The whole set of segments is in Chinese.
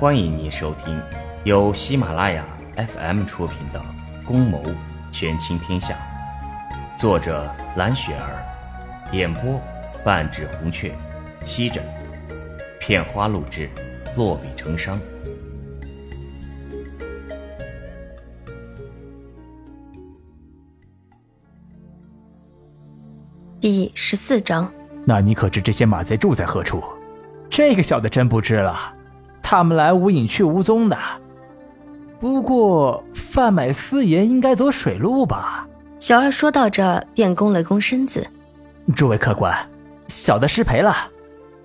欢迎您收听由喜马拉雅 FM 出品的《宫谋权倾天下》，作者蓝雪儿，演播半指红雀，西枕片花录制，落笔成殇。第十四章，那你可知这些马贼住在何处？这个小的真不知了。他们来无影去无踪的。不过贩卖私盐应该走水路吧？小二说到这儿，便弓了弓身子。诸位客官，小的失陪了。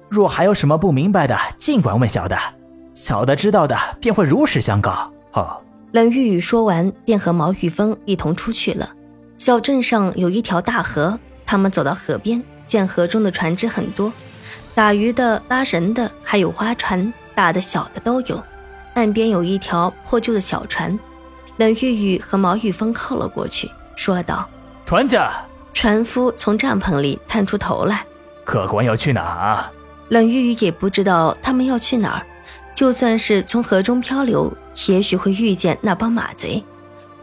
若还有什么不明白的，尽管问小的，小的知道的便会如实相告。哦。冷玉雨说完，便和毛玉峰一同出去了。小镇上有一条大河。他们走到河边，见河中的船只很多，打鱼的、拉绳的，还有花船，大的、小的都有。岸边有一条破旧的小船，冷玉玉和毛玉峰靠了过去，说道：“船家。”船夫从帐篷里探出头来：“客官要去哪儿？”冷玉玉也不知道他们要去哪儿。就算是从河中漂流，也许会遇见那帮马贼。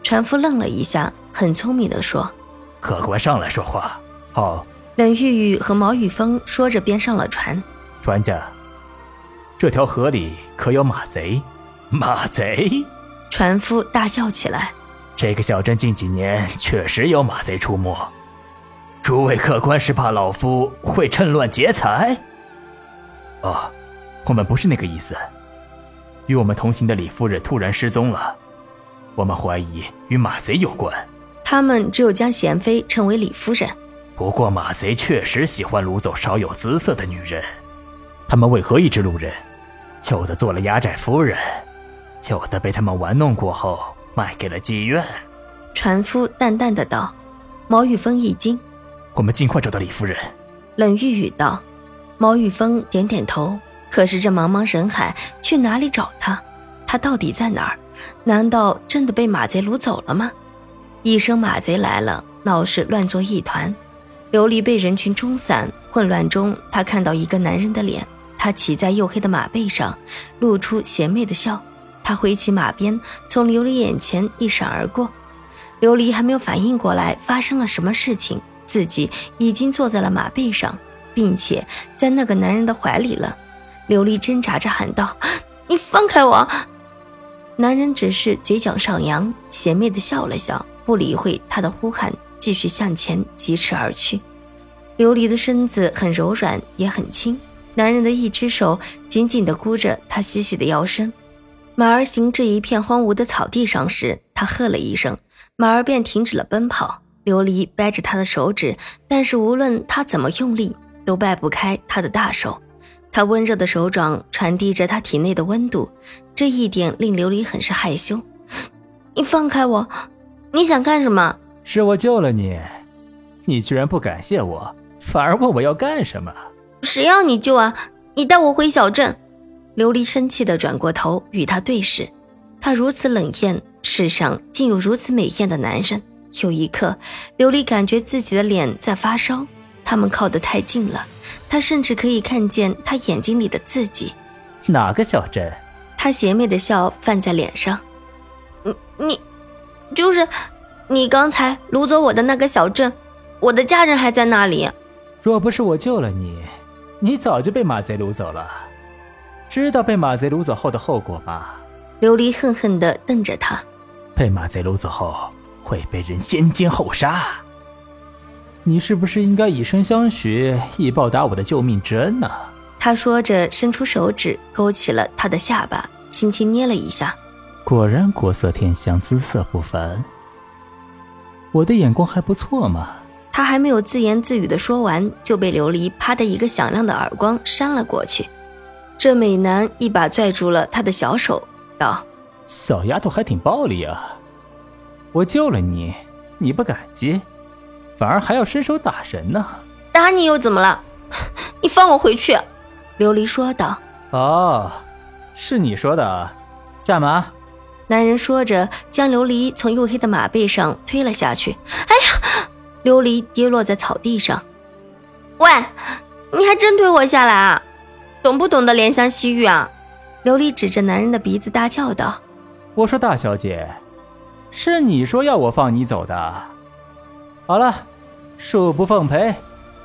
船夫愣了一下，很聪明地说：“客官上来说话。”好，冷玉玉和毛玉峰说着，便上了船。船家，这条河里可有马贼？马贼？船夫大笑起来。这个小镇近几年确实有马贼出没。诸位客官是怕老夫会趁乱劫财？哦，我们不是那个意思。与我们同行的李夫人突然失踪了，我们怀疑与马贼有关。他们只有将贤妃称为李夫人。不过马贼确实喜欢掳走少有姿色的女人，他们为何一直掳人？有的做了压寨夫人，有的被他们玩弄过后卖给了妓院。船夫淡淡的道。毛玉峰一惊：“我们尽快找到李夫人。”冷玉雨道。毛玉峰点点头。可是这茫茫人海，去哪里找他？他到底在哪儿？难道真的被马贼掳走了吗？一声马贼来了，闹市乱作一团。琉璃被人群冲散，混乱中，他看到一个男人的脸。他骑在黝黑的马背上，露出邪魅的笑。他挥起马鞭，从琉璃眼前一闪而过。琉璃还没有反应过来发生了什么事情，自己已经坐在了马背上，并且在那个男人的怀里了。琉璃挣扎着喊道：“你放开我！”男人只是嘴角上扬，邪魅的笑了笑，不理会他的呼喊。继续向前疾驰而去，琉璃的身子很柔软，也很轻。男人的一只手紧紧地箍着她细细的腰身。马儿行至一片荒芜的草地上时，他喝了一声，马儿便停止了奔跑。琉璃掰着他的手指，但是无论他怎么用力，都掰不开他的大手。他温热的手掌传递着他体内的温度，这一点令琉璃很是害羞。你放开我！你想干什么？是我救了你，你居然不感谢我，反而问我要干什么？谁要你救啊？你带我回小镇！琉璃生气地转过头与他对视，他如此冷艳，世上竟有如此美艳的男人。有一刻，琉璃感觉自己的脸在发烧。他们靠得太近了，他甚至可以看见他眼睛里的自己。哪个小镇？他邪魅的笑泛在脸上。你你，就是。你刚才掳走我的那个小镇，我的家人还在那里。若不是我救了你，你早就被马贼掳走了。知道被马贼掳走后的后果吧？琉璃恨恨地瞪着他。被马贼掳走后会被人先奸后杀。你是不是应该以身相许，以报答我的救命之恩呢？他说着，伸出手指勾起了他的下巴，轻轻捏了一下。果然国色天香，姿色不凡。我的眼光还不错嘛。他还没有自言自语的说完，就被琉璃啪的一个响亮的耳光扇了过去。这美男一把拽住了他的小手，道：“小丫头还挺暴力啊！我救了你，你不感激，反而还要伸手打人呢。打你又怎么了？你放我回去！”琉璃说道。“哦，是你说的，下马。”男人说着，将琉璃从黝黑的马背上推了下去。哎呀！琉璃跌落在草地上。喂，你还真推我下来啊？懂不懂得怜香惜玉啊？琉璃指着男人的鼻子大叫道：“我说大小姐，是你说要我放你走的。好了，恕不奉陪。”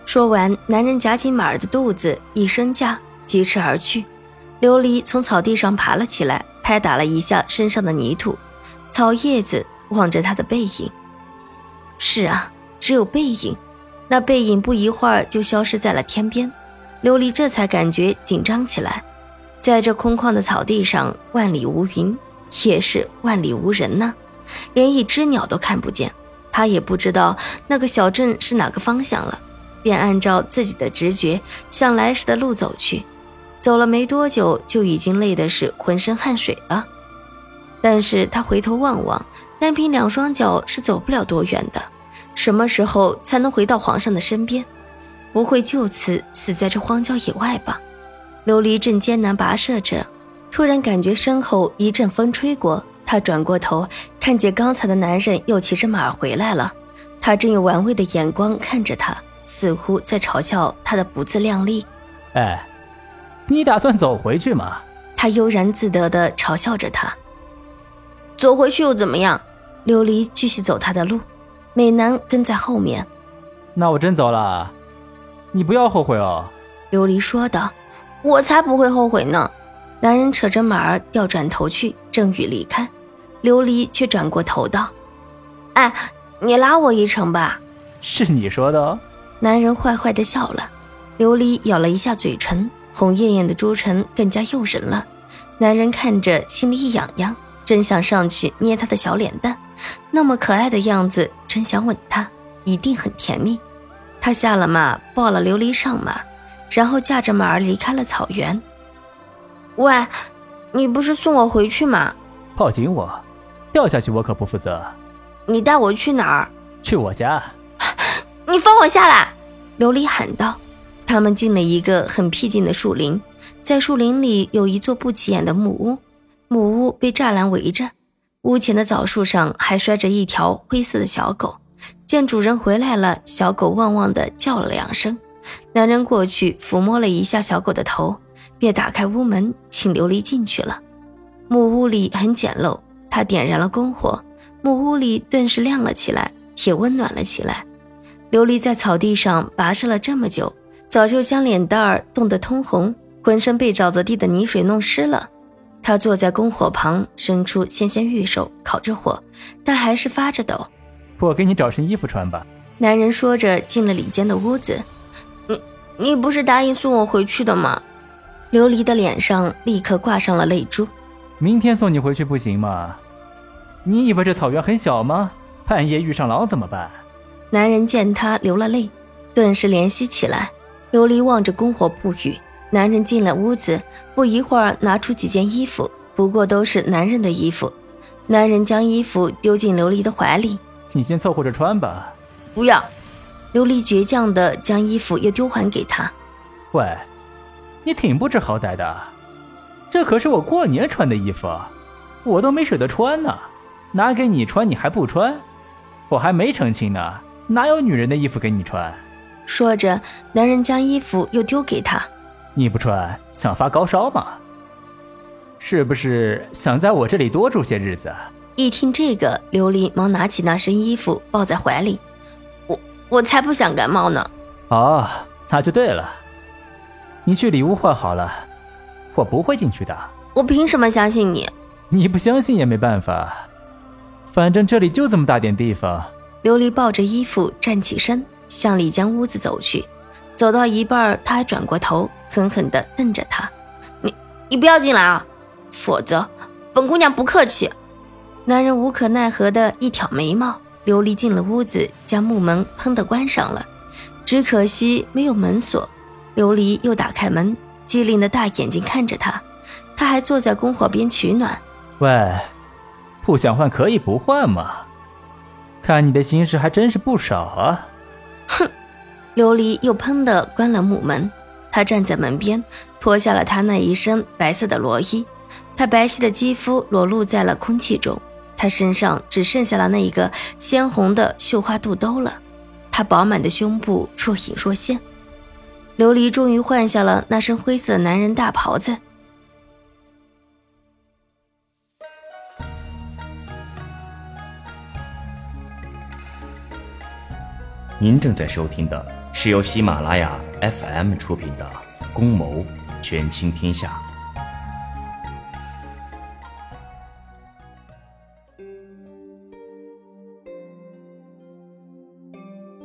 说完，男人夹紧马儿的肚子，一身架，疾驰而去。琉璃从草地上爬了起来，拍打了一下身上的泥土，草叶子望着他的背影。是啊，只有背影，那背影不一会儿就消失在了天边。琉璃这才感觉紧张起来。在这空旷的草地上，万里无云，也是万里无人呢，连一只鸟都看不见。他也不知道那个小镇是哪个方向了。便按照自己的直觉向来时的路走去，走了没多久，就已经累得是浑身汗水了。但是他回头望望，单凭两双脚是走不了多远的。什么时候才能回到皇上的身边？不会就此死在这荒郊野外吧？琉璃正艰难跋涉着，突然感觉身后一阵风吹过，她转过头，看见刚才的男人又骑着马回来了。他正用玩味的眼光看着她。似乎在嘲笑她的不自量力。哎，你打算走回去吗？他悠然自得地嘲笑着他。走回去又怎么样？琉璃继续走他的路，美男跟在后面。那我真走了，你不要后悔哦。琉璃说道。我才不会后悔呢。男人扯着马儿调转头去，正欲离开，琉璃却转过头道：“哎，你拉我一程吧。”是你说的哦。男人坏坏的笑了，琉璃咬了一下嘴唇，红艳艳的朱唇更加诱人了。男人看着心里一痒痒，真想上去捏他的小脸蛋，那么可爱的样子，真想吻他，一定很甜蜜。他下了马，抱了琉璃上马，然后驾着马儿离开了草原。喂，你不是送我回去吗？抱紧我，掉下去我可不负责。你带我去哪儿？去我家。你放我下来！琉璃喊道。他们进了一个很僻静的树林，在树林里有一座不起眼的木屋，木屋被栅栏围着，屋前的枣树上还拴着一条灰色的小狗。见主人回来了，小狗汪汪地叫了两声。男人过去抚摸了一下小狗的头，便打开屋门，请琉璃进去了。木屋里很简陋，他点燃了篝火，木屋里顿时亮了起来，也温暖了起来。琉璃在草地上跋涉了这么久，早就将脸蛋儿冻得通红，浑身被沼泽地的泥水弄湿了。他坐在篝火旁，伸出纤纤玉手烤着火，但还是发着抖。我给你找身衣服穿吧。男人说着，进了里间的屋子。你你不是答应送我回去的吗？琉璃的脸上立刻挂上了泪珠。明天送你回去不行吗？你以为这草原很小吗？半夜遇上狼怎么办？男人见他流了泪，顿时怜惜起来。琉璃望着篝火不语。男人进了屋子，不一会儿拿出几件衣服，不过都是男人的衣服。男人将衣服丢进琉璃的怀里：“你先凑合着穿吧。”“不要！”琉璃倔强地将衣服又丢还给他。“喂，你挺不知好歹的，这可是我过年穿的衣服，我都没舍得穿呢，拿给你穿你还不穿？我还没成亲呢。”哪有女人的衣服给你穿？说着，男人将衣服又丢给他。你不穿，想发高烧吗？是不是想在我这里多住些日子？一听这个，琉璃忙拿起那身衣服抱在怀里。我我才不想感冒呢。哦，那就对了。你去里屋换好了，我不会进去的。我凭什么相信你？你不相信也没办法，反正这里就这么大点地方。琉璃抱着衣服站起身，向里间屋子走去。走到一半，他还转过头，狠狠地瞪着他：“你，你不要进来啊，否则本姑娘不客气。”男人无可奈何的一挑眉毛。琉璃进了屋子，将木门砰的关上了。只可惜没有门锁。琉璃又打开门，机灵的大眼睛看着他。他还坐在篝火边取暖。喂，不想换可以不换嘛？看你的心事还真是不少啊！哼，琉璃又砰的关了木门。他站在门边脱下了他那一身白色的罗衣。他白皙的肌肤裸露在了空气中他身上只剩下了那一个鲜红的绣花肚兜了。他饱满的胸部若隐若现。琉璃终于换下了那身灰色男人大袍子。您正在收听的是由喜马拉雅 FM 出品的《宫谋权倾天下》。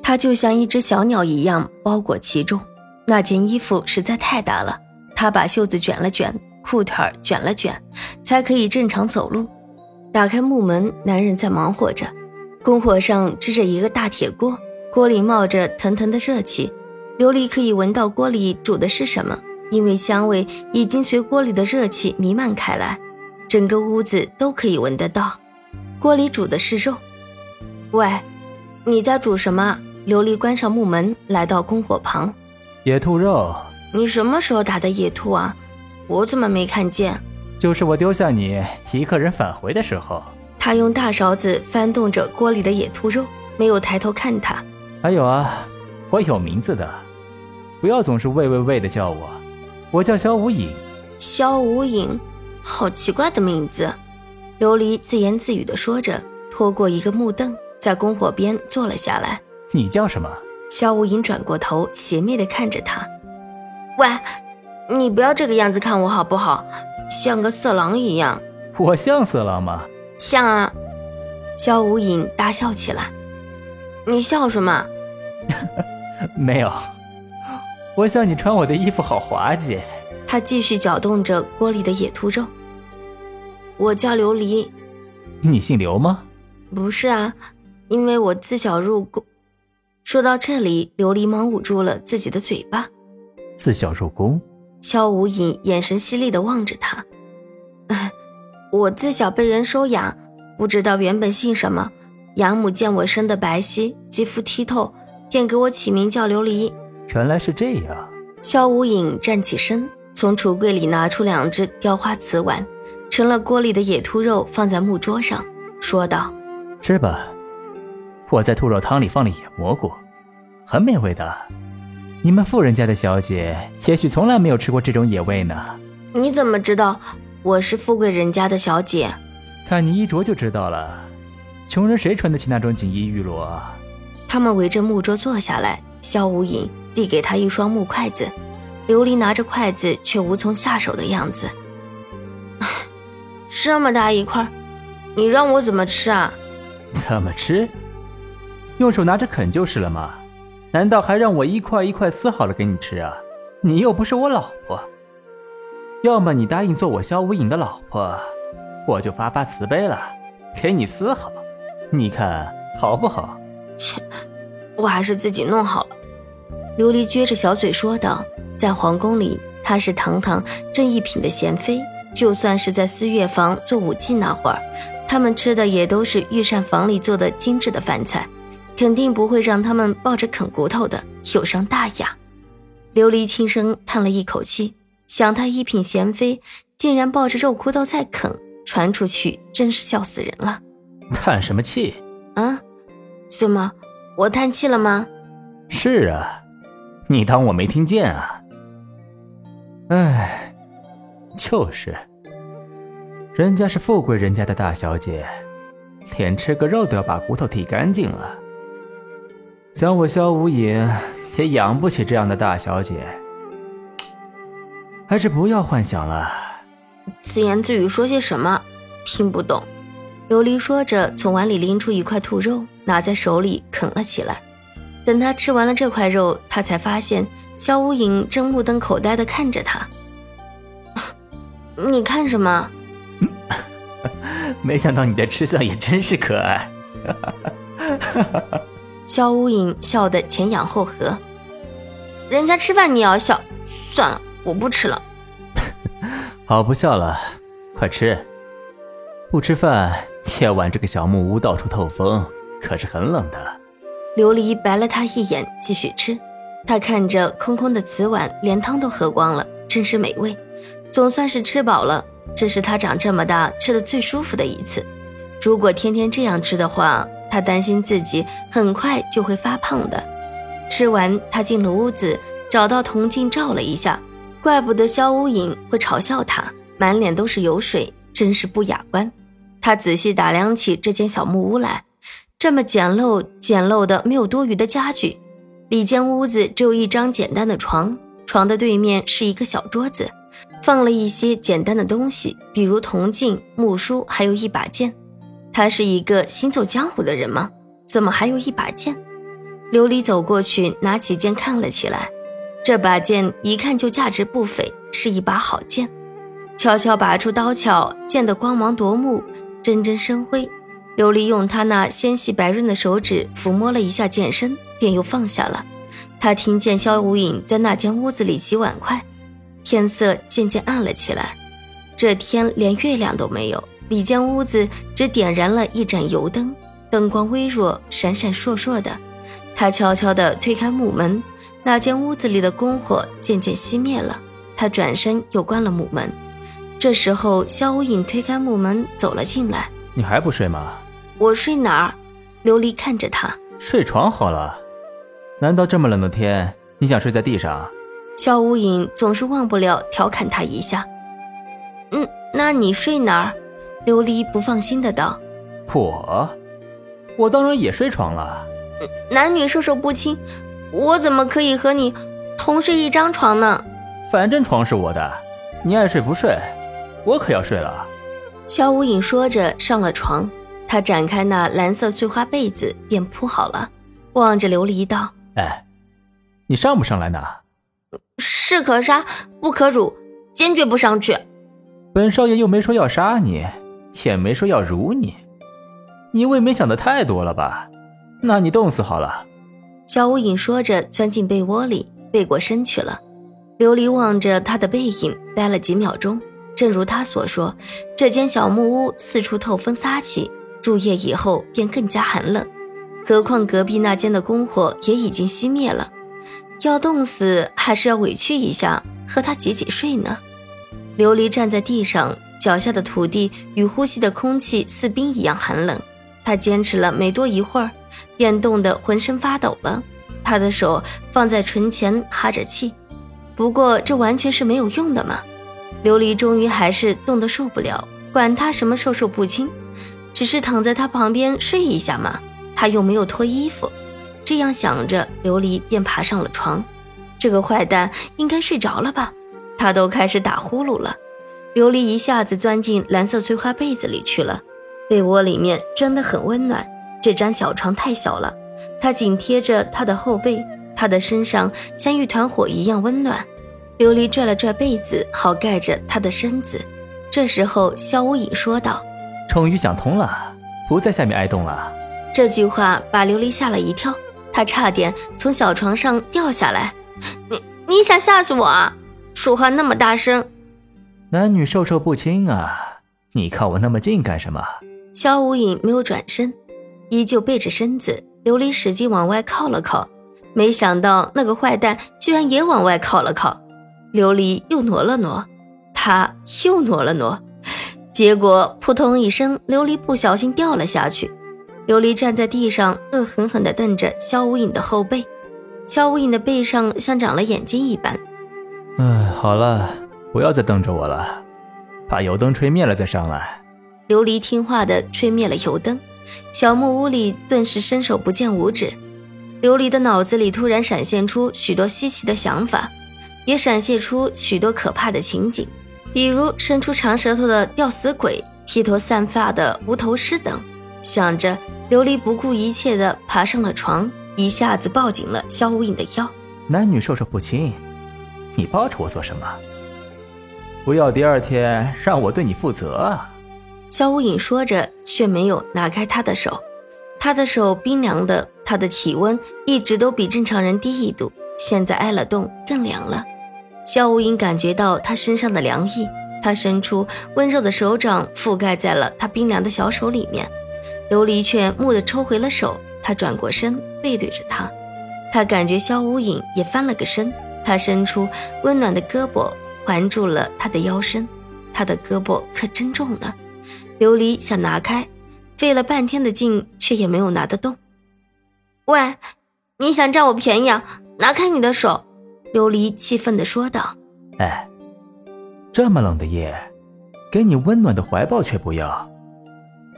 他就像一只小鸟一样包裹其中。那件衣服实在太大了，他把袖子卷了卷，裤腿卷了卷，才可以正常走路。打开木门，男人在忙活着，篝火上支着一个大铁锅，锅里冒着腾腾的热气。琉璃可以闻到锅里煮的是什么，因为香味已经随锅里的热气弥漫开来，整个屋子都可以闻得到。锅里煮的是肉。喂，你在煮什么？琉璃关上木门，来到篝火旁。野兔肉。你什么时候打的野兔啊？我怎么没看见？就是我丢下你一个人返回的时候。他用大勺子翻动着锅里的野兔肉，没有抬头看他。还有啊，我有名字的，不要总是喂喂喂的叫我。我叫萧无影。萧无影，好奇怪的名字。琉璃自言自语的说着，拖过一个木凳，在篝火边坐了下来。你叫什么？萧无影转过头，邪魅的看着他。喂，你不要这个样子看我好不好？像个色狼一样。我像色狼吗？像啊。萧无影大笑起来。你笑什么？没有。我想你穿我的衣服好滑稽。他继续搅动着锅里的野兔肉。我叫琉璃。你姓刘吗？不是啊，因为我自小入宫。说到这里，琉璃忙捂住了自己的嘴巴。自小入宫，萧无影眼神犀利的望着他。我自小被人收养，不知道原本姓什么。养母见我生的白皙，肌肤剔透，便给我起名叫琉璃。原来是这样。萧无影站起身，从橱柜里拿出两只雕花瓷碗，盛了锅里的野兔肉，放在木桌上，说道：“吃吧。”我在兔肉汤里放了野蘑菇，很美味的。你们富人家的小姐也许从来没有吃过这种野味呢。你怎么知道我是富贵人家的小姐？看你衣着就知道了。穷人谁穿得起那种锦衣玉罗？他们围着木桌坐下来，萧无影递给他一双木筷子，琉璃拿着筷子却无从下手的样子。这么大一块，你让我怎么吃啊？怎么吃？用手拿着啃就是了嘛，难道还让我一块一块撕好了给你吃啊？你又不是我老婆。要么你答应做我萧无影的老婆，我就发发慈悲了，给你撕好，你看好不好？切，我还是自己弄好了。琉璃撅着小嘴说道：“在皇宫里，她是堂堂正一品的贤妃，就算是在四月房做舞伎那会儿，他们吃的也都是御膳房里做的精致的饭菜。”肯定不会让他们抱着啃骨头的，有伤大雅。琉璃轻声叹了一口气，想她一品贤妃，竟然抱着肉骨头在啃，传出去真是笑死人了。叹什么气？啊？怎么？我叹气了吗？是啊，你当我没听见啊？哎，就是，人家是富贵人家的大小姐，连吃个肉都要把骨头剔干净了。想我萧无影也养不起这样的大小姐，还是不要幻想了。自言自语说些什么？听不懂。琉璃说着，从碗里拎出一块兔肉，拿在手里啃了起来。等他吃完了这块肉，他才发现萧无影正目瞪口呆地看着他。你看什么？没想到你的吃相也真是可爱。萧无影笑得前仰后合，人家吃饭你也要笑，算了，我不吃了。好，不笑了，快吃。不吃饭，夜晚这个小木屋到处透风，可是很冷的。琉璃白了他一眼，继续吃。他看着空空的瓷碗，连汤都喝光了，真是美味。总算是吃饱了，这是他长这么大吃的最舒服的一次。如果天天这样吃的话，他担心自己很快就会发胖的。吃完，他进了屋子，找到铜镜照了一下，怪不得萧无影会嘲笑他，满脸都是油水，真是不雅观。他仔细打量起这间小木屋来，这么简陋，简陋的没有多余的家具。里间屋子只有一张简单的床，床的对面是一个小桌子，放了一些简单的东西，比如铜镜、木梳，还有一把剑。他是一个行走江湖的人吗？怎么还有一把剑？琉璃走过去，拿起剑看了起来。这把剑一看就价值不菲，是一把好剑。悄悄拔出刀鞘，剑的光芒夺目，针针生辉。琉璃用他那纤细白润的手指抚摸了一下剑身，便又放下了。他听见萧无影在那间屋子里洗碗筷。天色渐渐暗了起来，这天连月亮都没有，里间屋子只点燃了一盏油灯，灯光微弱，闪闪烁烁的。他悄悄地推开木门，那间屋子里的篝火渐渐熄灭了。他转身又关了木门。这时候，萧无影推开木门走了进来。你还不睡吗？我睡哪儿？琉璃看着他，睡床好了。难道这么冷的天，你想睡在地上？萧无影总是忘不了调侃他一下。嗯，那你睡哪儿？琉璃不放心的道。我，我当然也睡床了。男女授受不亲，我怎么可以和你同睡一张床呢？反正床是我的，你爱睡不睡，我可要睡了。萧无影说着上了床，他展开那蓝色碎花被子便铺好了，望着琉璃道：“哎，你上不上来呢？士可杀不可辱，坚决不上去。本少爷又没说要杀你，也没说要辱你，你未免想的太多了吧？那你冻死好了。”萧无影说着钻进被窝里，背过身去了。琉璃望着他的背影，呆了几秒钟。正如他所说，这间小木屋四处透风撒气，入夜以后便更加寒冷。何况隔壁那间的篝火也已经熄灭了，要冻死还是要委屈一下和他挤挤睡呢？琉璃站在地上，脚下的土地与呼吸的空气似冰一样寒冷。他坚持了没多一会儿，便冻得浑身发抖了。他的手放在唇前哈着气，不过这完全是没有用的嘛。琉璃终于还是冻得受不了，管他什么授受不亲，只是躺在他旁边睡一下嘛。他又没有脱衣服，这样想着，琉璃便爬上了床。这个坏蛋应该睡着了吧？他都开始打呼噜了。琉璃一下子钻进蓝色碎花被子里去了。被窝里面真的很温暖，这张小床太小了，他紧贴着他的后背，他的身上像一团火一样温暖。琉璃拽了拽被子，好盖着他的身子。这时候，萧无影说道：“终于想通了，不在下面挨冻了。”这句话把琉璃吓了一跳，她差点从小床上掉下来。“你你想吓死我啊？说话那么大声！”男女授受不亲啊！你靠我那么近干什么？萧无影没有转身，依旧背着身子。琉璃使劲往外靠了靠，没想到那个坏蛋居然也往外靠了靠。琉璃又挪了挪，他又挪了挪，结果扑通一声，琉璃不小心掉了下去。琉璃站在地上，恶狠狠地瞪着萧无影的后背。萧无影的背上像长了眼睛一般。嗯，好了，不要再瞪着我了，把油灯吹灭了再上来。琉璃听话的吹灭了油灯，小木屋里顿时伸手不见五指。琉璃的脑子里突然闪现出许多稀奇的想法。也闪现出许多可怕的情景，比如伸出长舌头的吊死鬼、披头散发的无头尸等。想着，琉璃不顾一切地爬上了床，一下子抱紧了萧无影的腰。男女授受不亲，你抱着我做什么？不要第二天让我对你负责啊。萧无影说着，却没有拿开他的手。他的手冰凉的，他的体温一直都比正常人低一度，现在挨了冻更凉了。萧无影感觉到他身上的凉意，他伸出温柔的手掌覆盖在了他冰凉的小手里面。琉璃却蓦地抽回了手，他转过身背对着他，他感觉萧无影也翻了个身，他伸出温暖的胳膊环住了他的腰身，他的胳膊可真重呢。琉璃想拿开，费了半天的劲，却也没有拿得动。喂，你想占我便宜啊？拿开你的手！琉璃气愤地说道：“哎，这么冷的夜，给你温暖的怀抱却不要。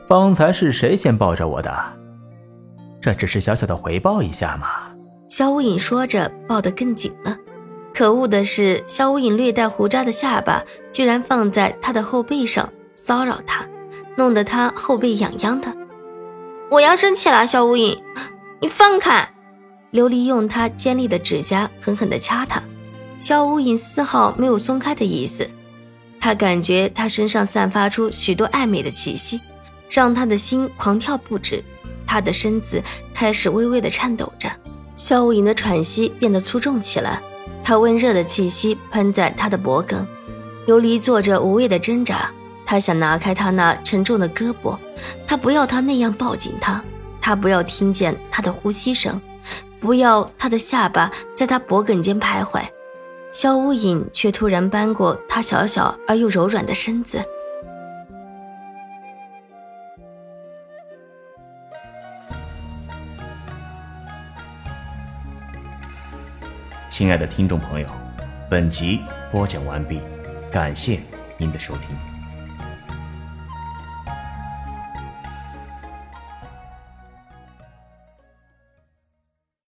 方才是谁先抱着我的？这只是小小的回报一下嘛。肖无影说着，抱得更紧了。可恶的是，肖无影略带胡渣的下巴居然放在他的后背上骚扰他，弄得他后背痒痒的。我要生气了，肖无影，你放开！琉璃用他尖利的指甲狠狠地掐他。肖无影丝毫没有松开的意思，他感觉他身上散发出许多暧昧的气息，让他的心狂跳不止，他的身子开始微微的颤抖着。肖无影的喘息变得粗重起来，他温热的气息喷在他的脖颈。琉璃做着无谓的挣扎，他想拿开他那沉重的胳膊，他不要他那样抱紧他，他不要听见他的呼吸声，不要他的下巴在他脖颈间徘徊。肖无影却突然扳过他小小而又柔软的身子。亲爱的听众朋友，本集播讲完毕，感谢您的收听。